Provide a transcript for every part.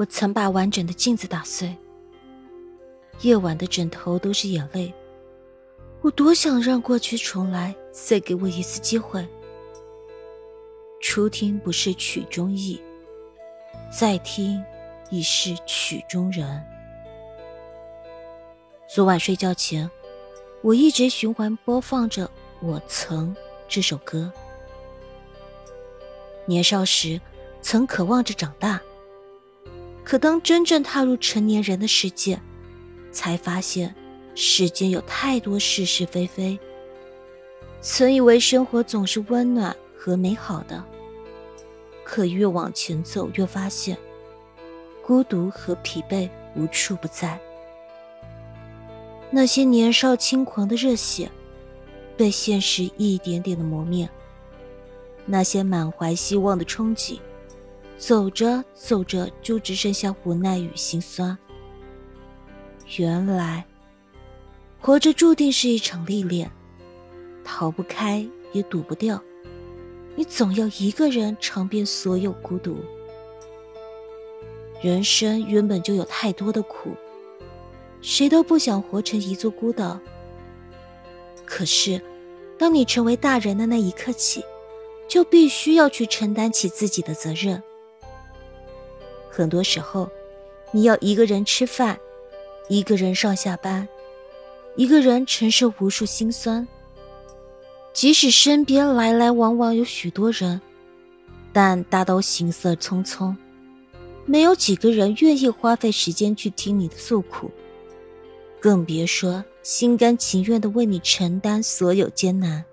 我曾把完整的镜子打碎，夜晚的枕头都是眼泪。我多想让过去重来，再给我一次机会。初听不是曲中意，再听已是曲中人。昨晚睡觉前，我一直循环播放着《我曾》这首歌。年少时，曾渴望着长大。可当真正踏入成年人的世界，才发现世间有太多是是非非。曾以为生活总是温暖和美好的，可越往前走，越发现孤独和疲惫无处不在。那些年少轻狂的热血，被现实一点点的磨灭；那些满怀希望的憧憬。走着走着，就只剩下无奈与心酸。原来，活着注定是一场历练，逃不开也躲不掉，你总要一个人尝遍所有孤独。人生原本就有太多的苦，谁都不想活成一座孤岛。可是，当你成为大人的那一刻起，就必须要去承担起自己的责任。很多时候，你要一个人吃饭，一个人上下班，一个人承受无数心酸。即使身边来来往往有许多人，但大都行色匆匆，没有几个人愿意花费时间去听你的诉苦，更别说心甘情愿的为你承担所有艰难。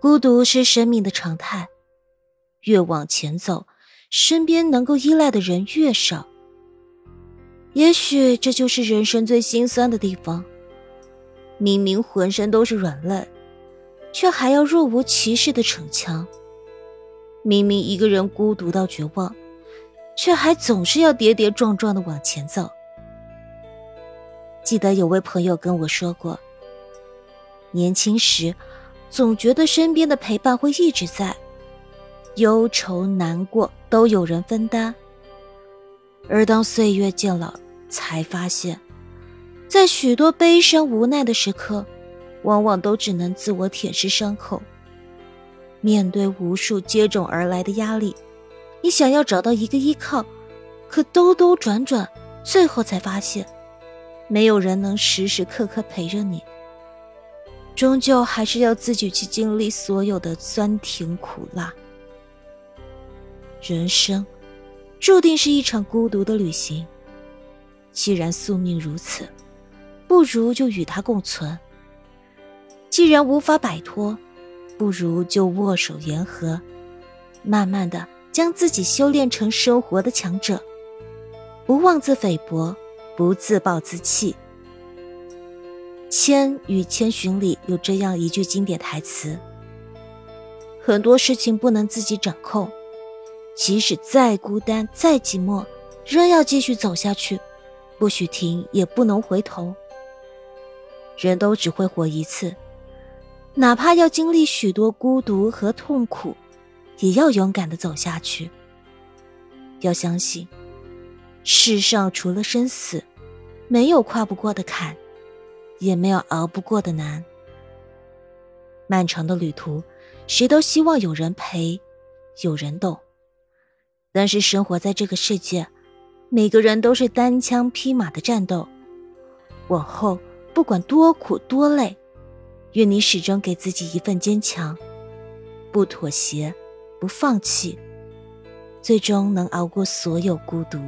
孤独是生命的常态，越往前走。身边能够依赖的人越少，也许这就是人生最心酸的地方。明明浑身都是软肋，却还要若无其事的逞强；明明一个人孤独到绝望，却还总是要跌跌撞撞的往前走。记得有位朋友跟我说过，年轻时总觉得身边的陪伴会一直在。忧愁难过都有人分担，而当岁月渐老，才发现，在许多悲伤无奈的时刻，往往都只能自我舔舐伤口。面对无数接踵而来的压力，你想要找到一个依靠，可兜兜转转，最后才发现，没有人能时时刻刻陪着你。终究还是要自己去经历所有的酸甜苦辣。人生，注定是一场孤独的旅行。既然宿命如此，不如就与它共存。既然无法摆脱，不如就握手言和，慢慢的将自己修炼成生活的强者。不妄自菲薄，不自暴自弃。《千与千寻》里有这样一句经典台词：很多事情不能自己掌控。即使再孤单、再寂寞，仍要继续走下去，不许停，也不能回头。人都只会活一次，哪怕要经历许多孤独和痛苦，也要勇敢的走下去。要相信，世上除了生死，没有跨不过的坎，也没有熬不过的难。漫长的旅途，谁都希望有人陪，有人懂。但是生活在这个世界，每个人都是单枪匹马的战斗。往后不管多苦多累，愿你始终给自己一份坚强，不妥协，不放弃，最终能熬过所有孤独。